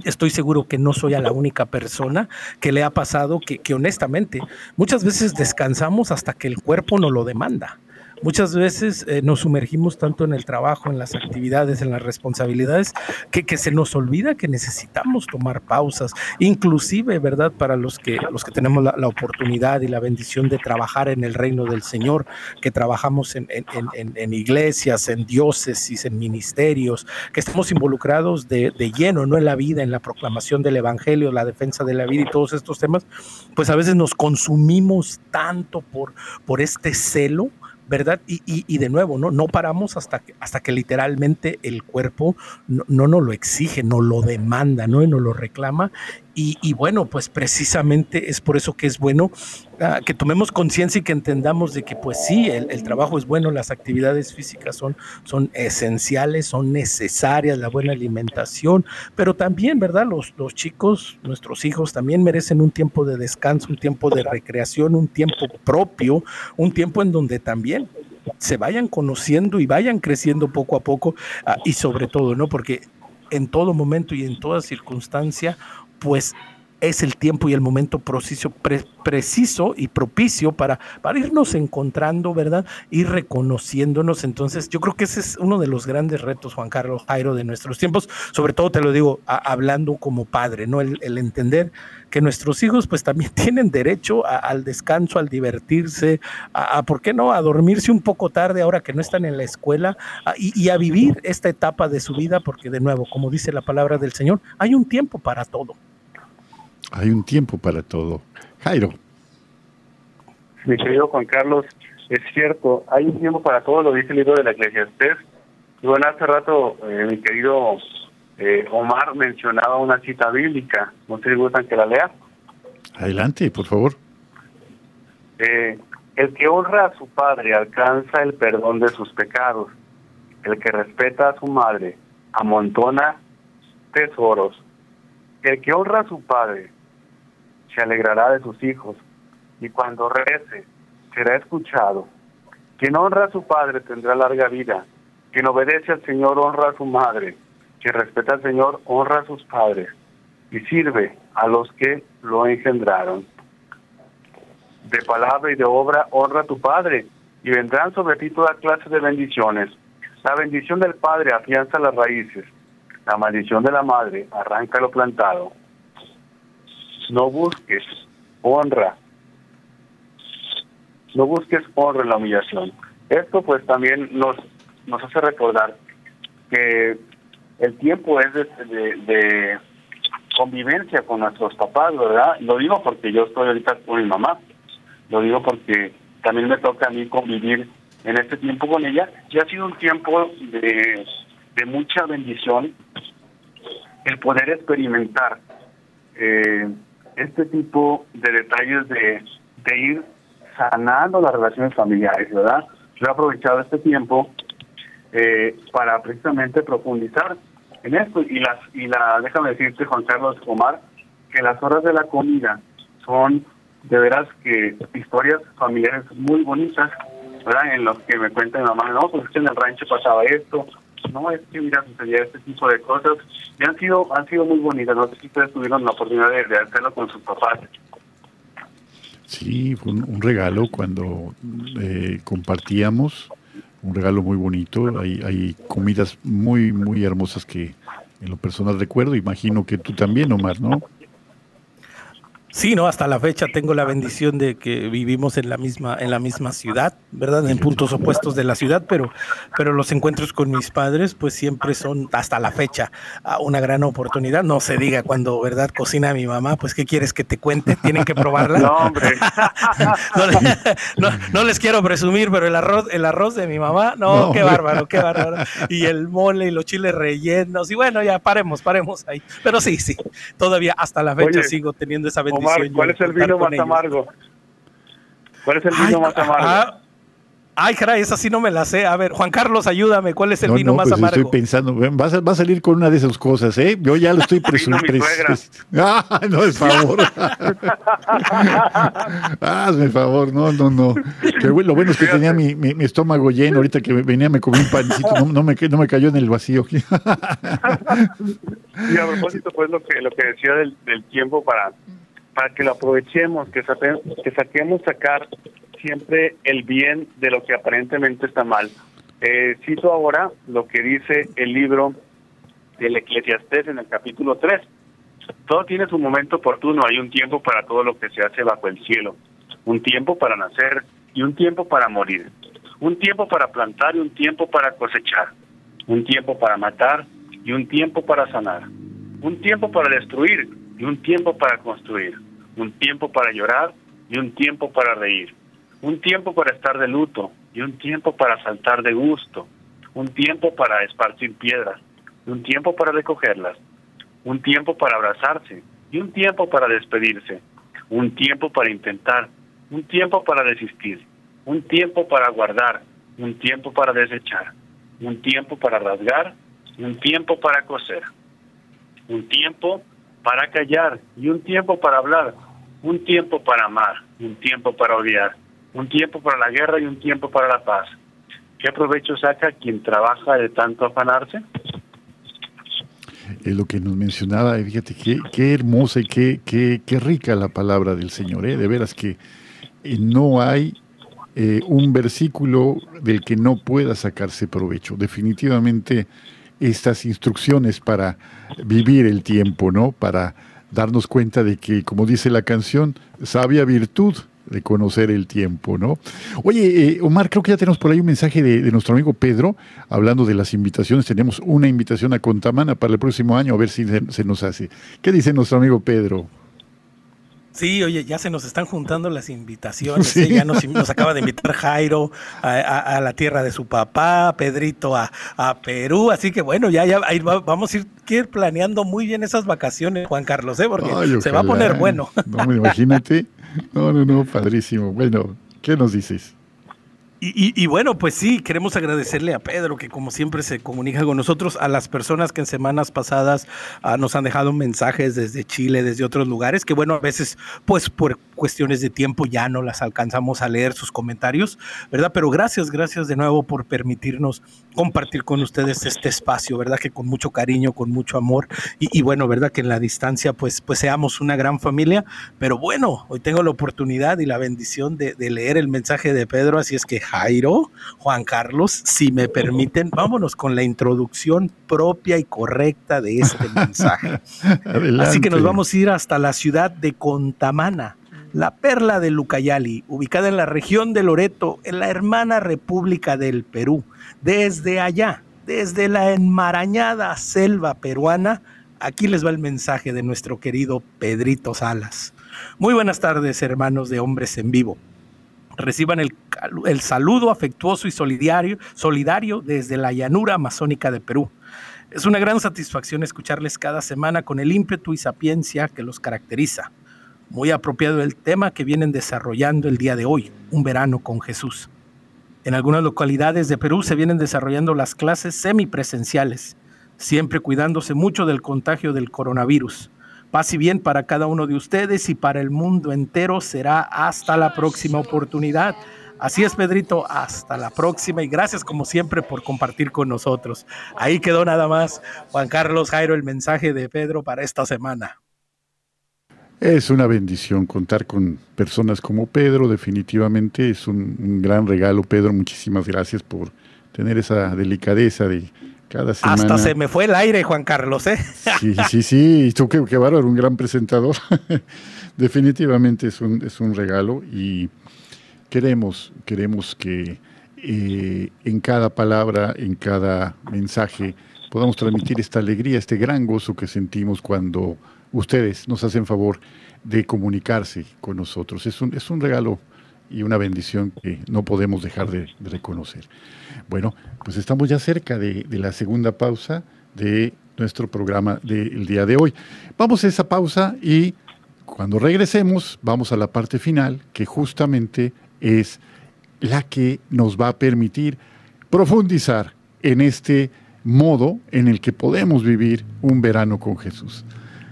estoy seguro que no soy a la única persona que le ha pasado que, honestamente muchas veces descansamos hasta que el cuerpo nos lo demanda. Muchas veces eh, nos sumergimos tanto en el trabajo, en las actividades, en las responsabilidades, que, se nos olvida que necesitamos tomar pausas, inclusive, ¿verdad? Para los que, los que tenemos la, oportunidad y la bendición de trabajar en el reino del Señor, que trabajamos en, en, en, en iglesias, en diócesis, en ministerios, que estamos involucrados de, de lleno, ¿no? En la vida, en la proclamación del Evangelio, la defensa de la vida y todos estos temas, pues a veces nos consumimos tanto por, por este celo ¿verdad? Y, y, de nuevo, ¿no? No paramos hasta que, hasta que literalmente el cuerpo no, no nos lo exige, no lo demanda, ¿no? Y nos lo reclama. Y, bueno, pues precisamente es por eso que es bueno uh, que tomemos conciencia y que entendamos de que pues sí, el, el, trabajo es bueno, las actividades físicas son, son esenciales, son necesarias, la buena alimentación, pero también, ¿verdad? Los, los chicos, nuestros hijos también merecen un tiempo de descanso, un tiempo de recreación, un tiempo propio, un tiempo en donde también se vayan conociendo y vayan creciendo poco a poco uh, y sobre todo, ¿no? Porque en todo momento y en toda circunstancia pues es el tiempo y el momento preciso, pre, preciso y propicio para, irnos encontrando, ¿verdad? Y reconociéndonos. Entonces, yo creo que ese es uno de los grandes retos, Juan Carlos Jairo, de nuestros tiempos. Sobre todo, te lo digo, hablando como padre, ¿no? El, entender que nuestros hijos, pues también tienen derecho a, al descanso, al divertirse, a, ¿por qué no? A dormirse un poco tarde ahora que no están en la escuela y a vivir esta etapa de su vida, porque de nuevo, como dice la palabra del Señor, hay un tiempo para todo. Hay un tiempo para todo. Jairo. Mi querido Juan Carlos, es cierto, hay un tiempo para todo, lo dice el libro de la Eclesiastés. Y bueno, hace rato eh, mi querido eh, Omar mencionaba una cita bíblica. ¿No te gustan que la lea? Adelante, por favor. Eh, el que honra a su padre alcanza el perdón de sus pecados. El que respeta a su madre amontona tesoros. El que honra a su padre se alegrará de sus hijos, y cuando rece será escuchado. Quien honra a su padre tendrá larga vida, quien obedece al Señor honra a su madre, quien respeta al Señor honra a sus padres, y sirve a los que lo engendraron. De palabra y de obra honra a tu padre, y vendrán sobre ti toda clase de bendiciones. La bendición del padre afianza las raíces, la maldición de la madre arranca lo plantado no busques honra, no busques honra en la humillación. Esto pues también nos, nos hace recordar que el tiempo es de, de, de, convivencia con nuestros papás, ¿verdad? Lo digo porque yo estoy ahorita con mi mamá, lo digo porque también me toca a mí convivir en este tiempo con ella y ha sido un tiempo de, de mucha bendición el poder experimentar eh, este tipo de detalles de, de ir sanando las relaciones familiares, ¿verdad? Yo he aprovechado este tiempo eh, para precisamente profundizar en esto y las y la déjame decirte Juan Carlos Omar que las horas de la comida son de veras que historias familiares muy bonitas, ¿verdad? En los que me cuenta mi mamá, no, pues en el rancho pasaba esto, no, es que mira, sucedía este tipo de cosas y han sido, han sido muy bonitas. No sé si ustedes tuvieron la oportunidad de, hacerlo con sus papás. Sí, fue un, un regalo cuando eh, compartíamos, un regalo muy bonito. Hay, hay comidas muy, muy hermosas que en lo personal recuerdo. Imagino que tú también, Omar, ¿no? Sí, no, hasta la fecha tengo la bendición de que vivimos en la misma en la misma ciudad, ¿verdad? En puntos opuestos de la ciudad, pero pero los encuentros con mis padres pues siempre son hasta la fecha una gran oportunidad, no se diga cuando, ¿verdad? Cocina mi mamá, pues qué quieres que te cuente, tienen que probarla. No, hombre. no, no, no, les quiero presumir, pero el arroz el arroz de mi mamá, no, no qué bárbaro, qué bárbaro. Y el mole y los chiles rellenos y bueno, ya paremos, paremos ahí. Pero sí, sí, todavía hasta la fecha Oye, sigo teniendo esa bendición. Omar, ¿cuál es el vino más amargo? ¿Cuál es el vino ay, más amargo? Ah, ay, caray, esa sí no me la sé. A ver, Juan Carlos, ayúdame. ¿Cuál es el no, vino no, más pues amargo? Estoy pensando, va a, va a, salir con una de esas cosas, ¿eh? Yo ya lo estoy presumiendo. ah, no, es favor. Hazme favor, no, no, no. Que, lo bueno es que tenía mi, mi, mi, estómago lleno. Ahorita que venía me comí un pancito, no, no, me, no me cayó en el vacío. y a propósito, pues lo que, lo que decía del, del tiempo para para que lo aprovechemos, que, que saquemos sacar siempre el bien de lo que aparentemente está mal. Eh, cito ahora lo que dice el libro del Eclesiastés en el capítulo 3. Todo tiene su momento oportuno, hay un tiempo para todo lo que se hace bajo el cielo, un tiempo para nacer y un tiempo para morir, un tiempo para plantar y un tiempo para cosechar, un tiempo para matar y un tiempo para sanar, un tiempo para destruir y un tiempo para construir, un tiempo para llorar y un tiempo para reír, un tiempo para estar de luto y un tiempo para saltar de gusto, un tiempo para esparcir piedras y un tiempo para recogerlas, un tiempo para abrazarse y un tiempo para despedirse, un tiempo para intentar, un tiempo para desistir, un tiempo para guardar, un tiempo para desechar, un tiempo para rasgar un tiempo para coser, un tiempo para callar y un tiempo para hablar, un tiempo para amar, un tiempo para odiar, un tiempo para la guerra y un tiempo para la paz. ¿Qué provecho saca quien trabaja de tanto afanarse? Es lo que nos mencionaba, fíjate qué, qué hermosa y qué, qué, qué, rica la palabra del Señor, ¿eh? de veras que eh, no hay eh, un versículo del que no pueda sacarse provecho. Definitivamente estas instrucciones para vivir el tiempo, ¿no? Para darnos cuenta de que, como dice la canción, sabia virtud de conocer el tiempo, ¿no? Oye, eh, Omar, creo que ya tenemos por ahí un mensaje de, nuestro amigo Pedro, hablando de las invitaciones. Tenemos una invitación a Contamana para el próximo año, a ver si se, nos hace. ¿Qué dice nuestro amigo Pedro? Sí, oye, ya se nos están juntando las invitaciones. ¿eh? Ya nos, acaba de invitar Jairo a, la tierra de su papá, Pedrito a, Perú. Así que bueno, ya, ya vamos a ir, ir, planeando muy bien esas vacaciones, Juan Carlos, ¿eh? porque se va a poner bueno. No, imagínate. No, no, no, padrísimo. Bueno, ¿qué nos dices? Y, bueno, pues sí, queremos agradecerle a Pedro, que como siempre se comunica con nosotros, a las personas que en semanas pasadas ah, nos han dejado mensajes desde Chile, desde otros lugares, que bueno, a veces, pues por cuestiones de tiempo ya no las alcanzamos a leer sus comentarios, ¿verdad? Pero gracias, gracias de nuevo por permitirnos compartir con ustedes este espacio, ¿verdad? Que con mucho cariño, con mucho amor, y, bueno, ¿verdad? Que en la distancia, pues, pues seamos una gran familia, pero bueno, hoy tengo la oportunidad y la bendición de, de leer el mensaje de Pedro, así es que Jairo, Juan Carlos, si me permiten, vámonos con la introducción propia y correcta de este mensaje. Así que nos vamos a ir hasta la ciudad de Contamana, la perla de Lucayali, ubicada en la región de Loreto, en la hermana República del Perú. Desde allá, desde la enmarañada selva peruana, aquí les va el mensaje de nuestro querido Pedrito Salas. Muy buenas tardes, hermanos de Hombres en Vivo reciban el, el saludo afectuoso y solidario, solidario desde la llanura amazónica de Perú. Es una gran satisfacción escucharles cada semana con el ímpetu y sapiencia que los caracteriza. Muy apropiado el tema que vienen desarrollando el día de hoy, un verano con Jesús. En algunas localidades de Perú se vienen desarrollando las clases semipresenciales, siempre cuidándose mucho del contagio del coronavirus. Paz y bien para cada uno de ustedes y para el mundo entero será hasta la próxima oportunidad. Así es, Pedrito, hasta la próxima y gracias como siempre por compartir con nosotros. Ahí quedó nada más, Juan Carlos Jairo, el mensaje de Pedro para esta semana. Es una bendición contar con personas como Pedro, definitivamente es un, un gran regalo, Pedro, muchísimas gracias por tener esa delicadeza de hasta se me fue el aire, Juan Carlos, ¿eh? Sí, sí, sí. Y tú, qué, qué bárbaro, un gran presentador. Definitivamente es un, es un regalo y queremos, queremos que eh, en cada palabra, en cada mensaje, podamos transmitir esta alegría, este gran gozo que sentimos cuando ustedes nos hacen favor de comunicarse con nosotros. Es un, es un regalo y una bendición que no podemos dejar de, reconocer. Bueno, pues estamos ya cerca de, la segunda pausa de nuestro programa del día de hoy. Vamos a esa pausa y cuando regresemos vamos a la parte final que justamente es la que nos va a permitir profundizar en este modo en el que podemos vivir un verano con Jesús.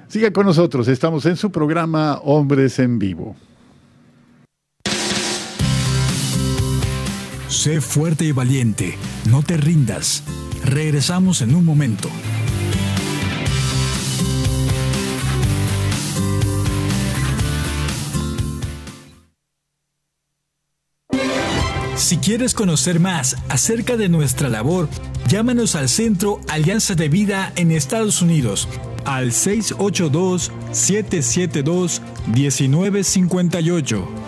Siga con nosotros, estamos en su programa Hombres en Vivo. Sé fuerte y valiente, no te rindas. Regresamos en un momento. Si quieres conocer más acerca de nuestra labor, llámanos al Centro Alianza de Vida en Estados Unidos al 682-772-1958.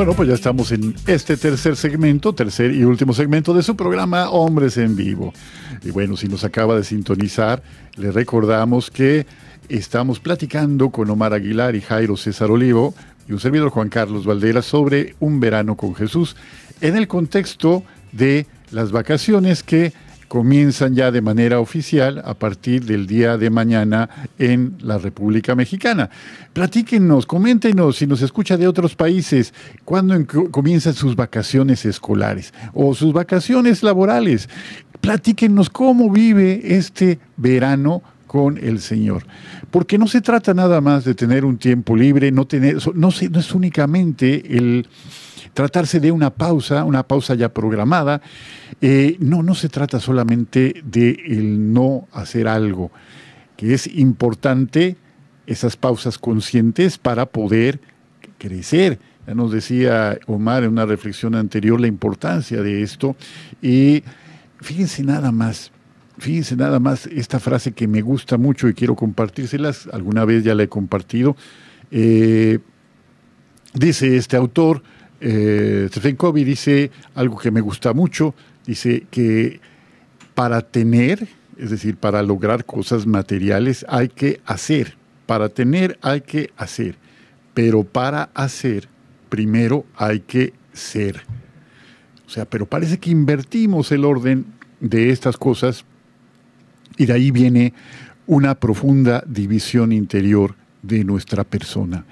Bueno, pues ya estamos en este tercer segmento, tercer y último segmento de su programa Hombres en Vivo. Y bueno, si nos acaba de sintonizar, le recordamos que estamos platicando con Omar Aguilar y Jairo César Olivo y un servidor Juan Carlos Valdera sobre un verano con Jesús en el contexto de las vacaciones que comienzan ya de manera oficial a partir del día de mañana en la República Mexicana. Platíquenos, coméntenos si nos escucha de otros países, cuándo comienzan sus vacaciones escolares o sus vacaciones laborales. Platíquenos cómo vive este verano con el Señor. Porque no se trata nada más de tener un tiempo libre, no, tener, no, no es únicamente el tratarse de una pausa, una pausa ya programada. Eh, no, no se trata solamente de el no hacer algo, que es importante esas pausas conscientes para poder crecer. Ya nos decía Omar en una reflexión anterior la importancia de esto. Y fíjense nada más, fíjense nada más esta frase que me gusta mucho y quiero compartírselas, alguna vez ya la he compartido. Eh, dice este autor, eh, Stephen Covey dice algo que me gusta mucho, dice que para tener, es decir, para lograr cosas materiales hay que hacer, para tener hay que hacer, pero para hacer primero hay que ser. O sea, pero parece que invertimos el orden de estas cosas y de ahí viene una profunda división interior de nuestra persona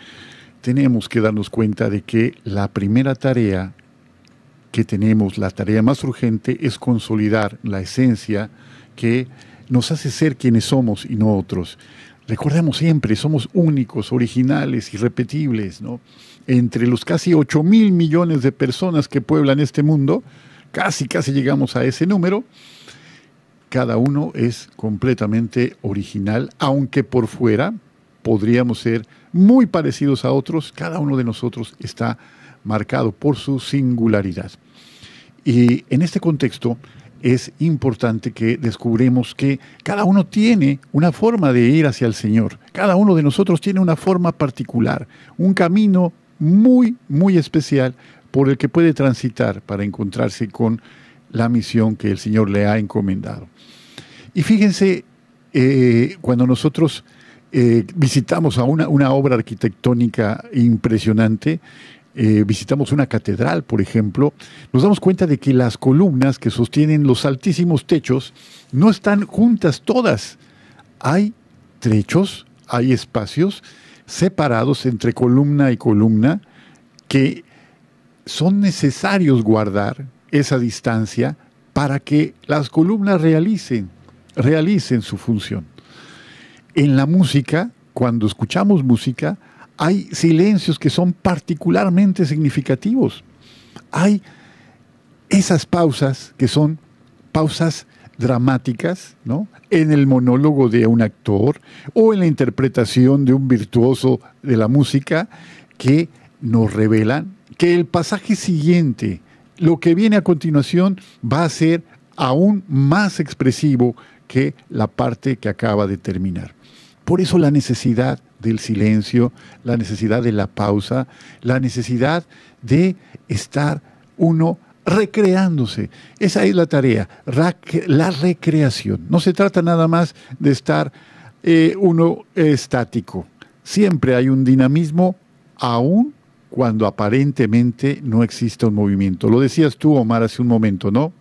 tenemos que darnos cuenta de que la primera tarea que tenemos, la tarea más urgente, es consolidar la esencia que nos hace ser quienes somos y no otros. Recordemos siempre, somos únicos, originales, irrepetibles. Entre los casi 8 mil millones de personas que pueblan este mundo, casi, casi llegamos a ese número, cada uno es completamente original, aunque por fuera podríamos ser muy parecidos a otros, cada uno de nosotros está marcado por su singularidad. Y en este contexto es importante que descubremos que cada uno tiene una forma de ir hacia el Señor, cada uno de nosotros tiene una forma particular, un camino muy, muy especial por el que puede transitar para encontrarse con la misión que el Señor le ha encomendado. Y fíjense, eh, cuando nosotros eh, visitamos a una, obra arquitectónica impresionante, eh, visitamos una catedral, por ejemplo, nos damos cuenta de que las columnas que sostienen los altísimos techos no están juntas todas. Hay trechos, hay espacios separados entre columna y columna que son necesarios guardar esa distancia para que las columnas realicen, realicen su función en la música, cuando escuchamos música, hay silencios que son particularmente significativos. Hay esas pausas que son pausas dramáticas, ¿no? En el monólogo de un actor o en la interpretación de un virtuoso de la música que nos revelan que el pasaje siguiente, lo que viene a continuación, va a ser aún más expresivo que la parte que acaba de terminar. Por eso la necesidad del silencio, la necesidad de la pausa, la necesidad de estar uno recreándose. Esa es la tarea, la recreación. No se trata nada más de estar eh, uno estático. Siempre hay un dinamismo, aún cuando aparentemente no existe un movimiento. Lo decías tú, Omar, hace un momento, ¿no?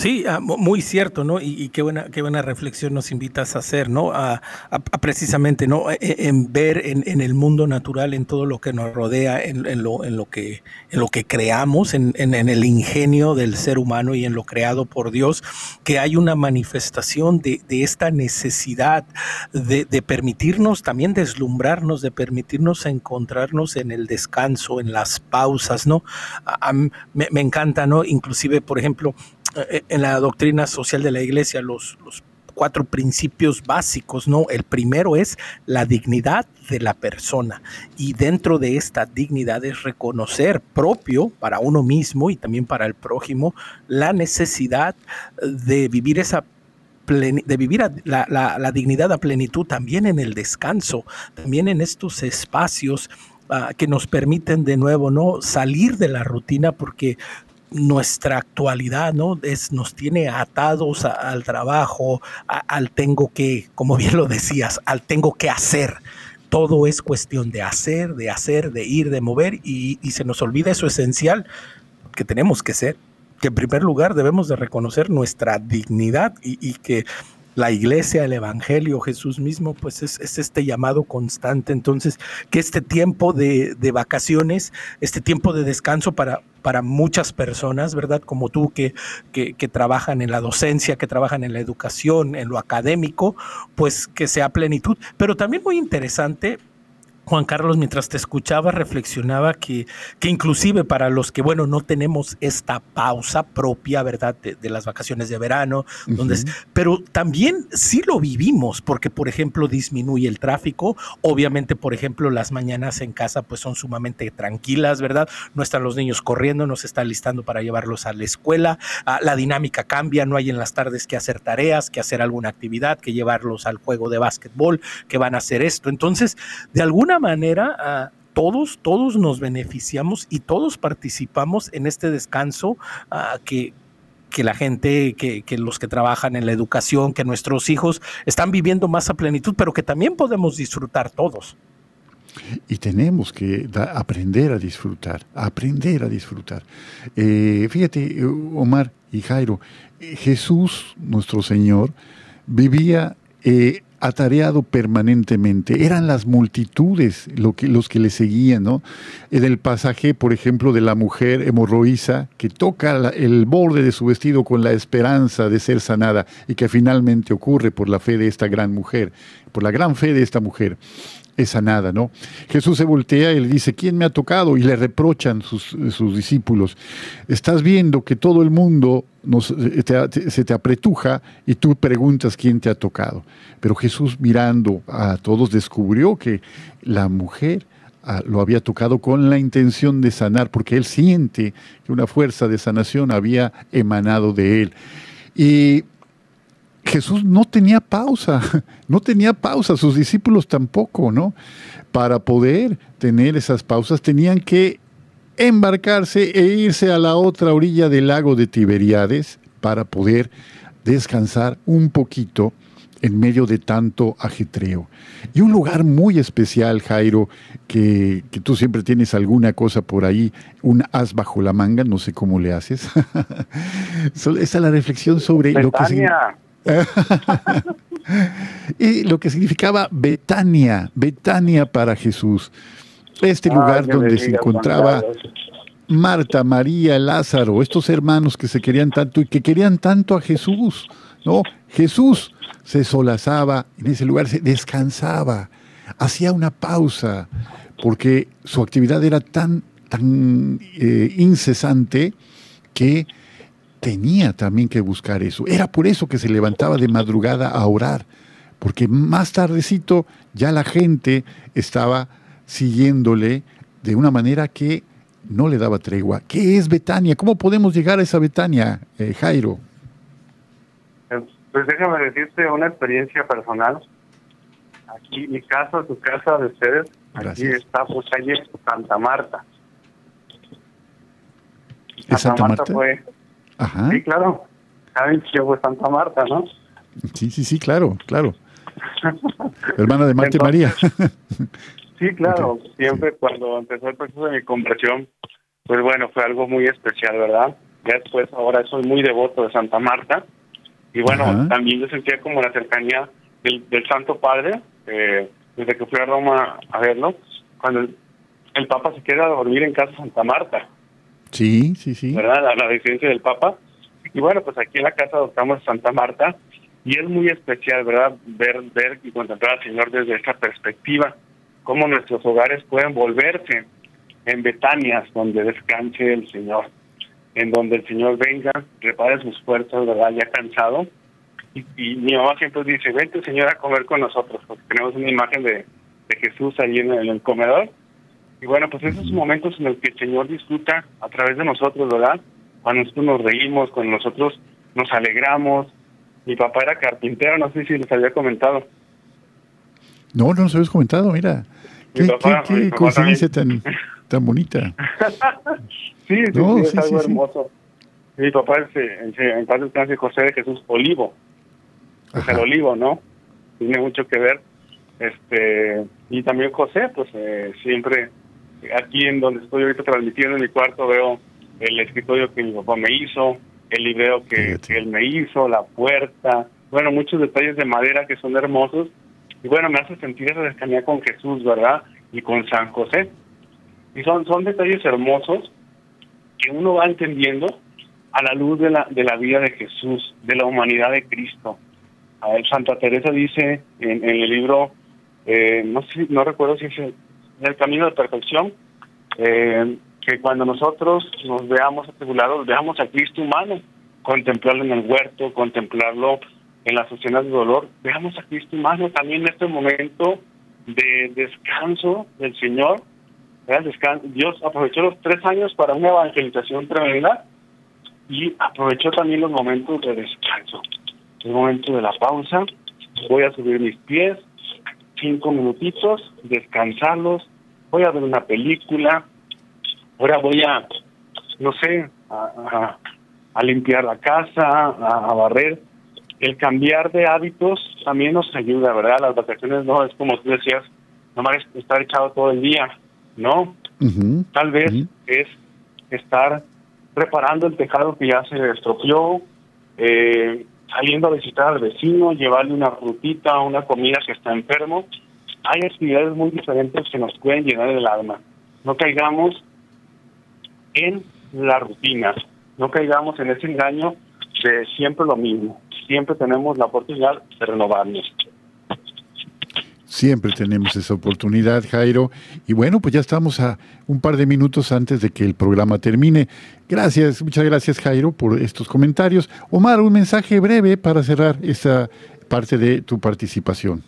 Sí, ah, muy cierto, ¿no? Y, qué buena qué buena reflexión nos invitas a hacer, ¿no? A, precisamente, ¿no? E, e, en, ver en, el mundo natural, en todo lo que nos rodea, en, lo, en lo que en lo que creamos, en, el ingenio del ser humano y en lo creado por Dios, que hay una manifestación de, esta necesidad de, permitirnos también deslumbrarnos, de permitirnos encontrarnos en el descanso, en las pausas, ¿no? me, me encanta, ¿no? Inclusive, por ejemplo, en la doctrina social de la iglesia los, cuatro principios básicos, ¿no? El primero es la dignidad de la persona y dentro de esta dignidad es reconocer propio para uno mismo y también para el prójimo la necesidad de vivir esa de vivir la, la, dignidad a plenitud también en el descanso, también en estos espacios ah, que nos permiten de nuevo no salir de la rutina porque nuestra actualidad, ¿no? Es, nos tiene atados al trabajo, al tengo que, como bien lo decías, al tengo que hacer. Todo es cuestión de hacer, de hacer, de ir, de mover y, se nos olvida eso esencial que tenemos que ser. Que en primer lugar debemos de reconocer nuestra dignidad y, y que la iglesia, el evangelio, Jesús mismo, pues es, este llamado constante. Entonces, que este tiempo de, vacaciones, este tiempo de descanso para, para muchas personas, ¿verdad? Como tú que, que, que, trabajan en la docencia, que trabajan en la educación, en lo académico, pues que sea plenitud. Pero también muy interesante Juan Carlos, mientras te escuchaba, reflexionaba que, que inclusive para los que, bueno, no tenemos esta pausa propia, ¿verdad?, de, las vacaciones de verano, donde pero también sí lo vivimos, porque, por ejemplo, disminuye el tráfico. Obviamente, por ejemplo, las mañanas en casa pues son sumamente tranquilas, ¿verdad? No están los niños corriendo, no se está listando para llevarlos a la escuela. Ah, la dinámica cambia, no hay en las tardes que hacer tareas, que hacer alguna actividad, que llevarlos al juego de básquetbol, que van a hacer esto. Entonces, de alguna manera, todos, todos nos beneficiamos y todos participamos en este descanso que, que la gente, que, los que trabajan en la educación, que nuestros hijos están viviendo más a plenitud, pero que también podemos disfrutar todos. Y tenemos que aprender a disfrutar, aprender a disfrutar. Eh, fíjate, Omar y Jairo, Jesús, nuestro Señor, vivía eh, atareado permanentemente. Eran las multitudes los que le seguían, ¿no? En el pasaje, por ejemplo, de la mujer hemorroísa que toca el borde de su vestido con la esperanza de ser sanada y que finalmente ocurre por la fe de esta gran mujer, por la gran fe de esta mujer es sanada, ¿no? Jesús se voltea y le dice, ¿quién me ha tocado? Y le reprochan sus, sus discípulos, estás viendo que todo el mundo eh, se te apretuja y tú preguntas quién te ha tocado. Pero Jesús mirando a todos descubrió que la mujer ah, lo había tocado con la intención de sanar, porque él siente que una fuerza de sanación había emanado de él. Y Jesús no tenía pausa, no tenía pausa, sus discípulos tampoco, ¿no? Para poder tener esas pausas tenían que embarcarse e irse a la otra orilla del lago de Tiberíades para poder descansar un poquito en medio de tanto ajetreo. Y un lugar muy especial, Jairo, que, tú siempre tienes alguna cosa por ahí, un as bajo la manga, no sé cómo le haces. Esa es la reflexión sobre lo que... y lo que significaba Betania, Betania para Jesús. Este lugar donde se encontraba Marta, María, Lázaro, estos hermanos que se querían tanto y que querían tanto a Jesús. ¿no? Jesús se solazaba en ese lugar, se descansaba, hacía una pausa, porque su actividad era tan, tan eh, incesante que tenía también que buscar eso. Era por eso que se levantaba de madrugada a orar, porque más tardecito ya la gente estaba siguiéndole de una manera que no le daba tregua. ¿Qué es Betania? ¿Cómo podemos llegar a esa Betania, eh, Jairo? Pues déjame decirte una experiencia personal. aquí mi casa, su casa de ustedes, aquí está por calle Santa Marta. Santa, Marta, fue. Ajá. Sí, claro. Saben que fue Santa Marta, ¿no? Sí, sí, sí, claro, claro. Hermana de Marta María. sí, claro. Siempre cuando empezó el proceso de mi conversión, pues bueno, fue algo muy especial, ¿verdad? Ya después, ahora soy muy devoto de Santa Marta. Y bueno, también yo sentía como la cercanía del, Santo Padre, eh, desde que fui a Roma a verlo, cuando el, Papa se queda a dormir en casa Santa Marta. Sí, sí, sí. ¿Verdad? La, residencia del Papa. Y bueno, pues aquí en la casa adoptamos Santa Marta y es muy especial, ¿verdad? Ver, ver y contemplar al Señor desde esta perspectiva, cómo nuestros hogares pueden volverse en Betanias donde descanse el Señor, en donde el Señor venga, repare sus fuerzas, ¿verdad? Ya cansado. Y, mi mamá siempre dice, vente Señor a comer con nosotros, porque tenemos una imagen de, Jesús ahí en el, comedor. Y bueno, pues esos momentos en los que el Señor disfruta a través de nosotros, ¿verdad? Cuando nosotros nos reímos, cuando nosotros nos alegramos. Mi papá era carpintero, no sé si les había comentado. No, no nos habías comentado, mira. ¿Qué, qué, coincidencia tan, tan bonita. sí, sí, es algo hermoso. Mi papá es, en, en paz descanse, José de Jesús Olivo. Es el olivo, ¿no? Tiene mucho que ver. este Y también José, pues eh, siempre aquí en donde estoy ahorita transmitiendo en mi cuarto veo el escritorio que mi papá me hizo, el libreo que, que él me hizo, la puerta, bueno, muchos detalles de madera que son hermosos. Y bueno, me hace sentir esa cercanía con Jesús, ¿verdad? Y con San José. Y son, son detalles hermosos que uno va entendiendo a la luz de la, de la vida de Jesús, de la humanidad de Cristo. A Santa Teresa dice en, el libro, eh, no sé, no recuerdo si es el, Camino de Perfección, eh, que cuando nosotros nos veamos atribulados, veamos a Cristo humano, contemplarlo en el huerto, contemplarlo en las escenas de dolor, veamos a Cristo humano también en este momento de descanso del Señor, Dios aprovechó los tres años para una evangelización tremenda y aprovechó también los momentos de descanso, el momento de la pausa. Voy a subir mis pies, cinco minutitos, descansarlos, voy a ver una película, ahora voy a, no sé, a, limpiar la casa, a, barrer. El cambiar de hábitos también nos ayuda, ¿verdad? Las vacaciones no es como tú decías, nomás estar echado todo el día ¿no? Tal vez es estar preparando el tejado que ya se estropeó, eh, saliendo a visitar al vecino, llevarle una frutita, una comida que está enfermo. Hay actividades muy diferentes que nos pueden llenar el alma. No caigamos en la rutina, no caigamos en ese engaño de siempre lo mismo. Siempre tenemos la oportunidad de renovarnos. Siempre tenemos esa oportunidad, Jairo. Y bueno, pues ya estamos a un par de minutos antes de que el programa termine. Gracias, muchas gracias, Jairo, por estos comentarios. Omar, un mensaje breve para cerrar esta parte de tu participación.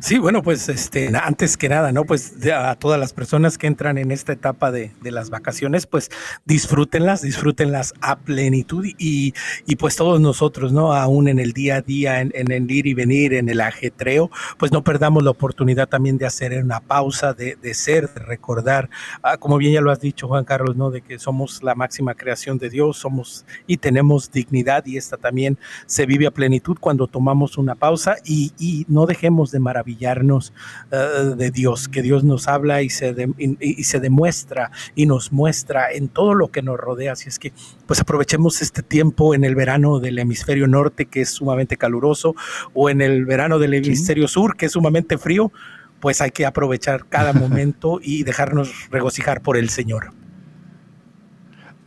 Sí, bueno, pues este, antes que nada, ¿no? Pues a todas las personas que entran en esta etapa de, las vacaciones, pues disfrútenlas, disfrútenlas a plenitud y, y, pues todos nosotros, ¿no? Aún en el día a día, en, el ir y venir, en el ajetreo, pues no perdamos la oportunidad también de hacer una pausa, de, ser, de recordar, ah, como bien ya lo has dicho, Juan Carlos, ¿no? De que somos la máxima creación de Dios, somos y tenemos dignidad y esta también se vive a plenitud cuando tomamos una pausa y, no dejemos de maravillar maravillarnos eh, de Dios, que Dios nos habla y se, y, se demuestra y nos muestra en todo lo que nos rodea. Así es que pues aprovechemos este tiempo en el verano del hemisferio norte, que es sumamente caluroso, o en el verano del hemisferio sur, que es sumamente frío, pues hay que aprovechar cada momento y dejarnos regocijar por el Señor.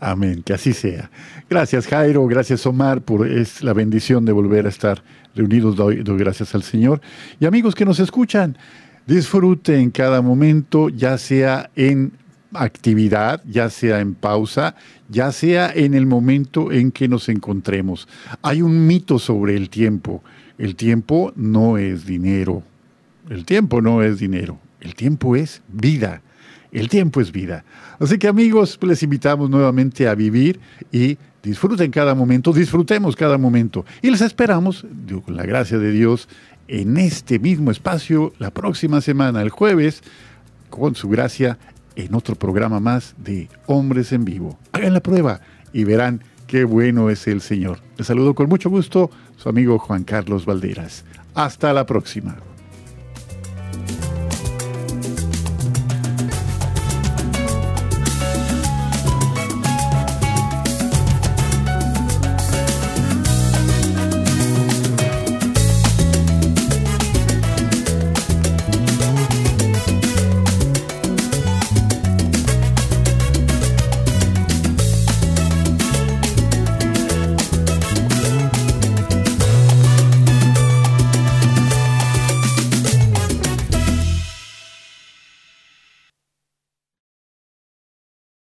Amén, que así sea. Gracias Jairo, gracias Omar por es la bendición de volver a estar reunidos. Doy, doy gracias al Señor. Y amigos que nos escuchan, disfruten cada momento, ya sea en actividad, ya sea en pausa, ya sea en el momento en que nos encontremos. Hay un mito sobre el tiempo. El tiempo no es dinero. El tiempo no es dinero. El tiempo es vida. El tiempo es vida. Así que amigos, les invitamos nuevamente a vivir y disfruten cada momento, disfrutemos cada momento. Y les esperamos, con la gracia de Dios, en este mismo espacio la próxima semana, el jueves, con su gracia, en otro programa más de Hombres en Vivo. Hagan la prueba y verán qué bueno es el Señor. Les saludo con mucho gusto su amigo Juan Carlos Valderas. Hasta la próxima.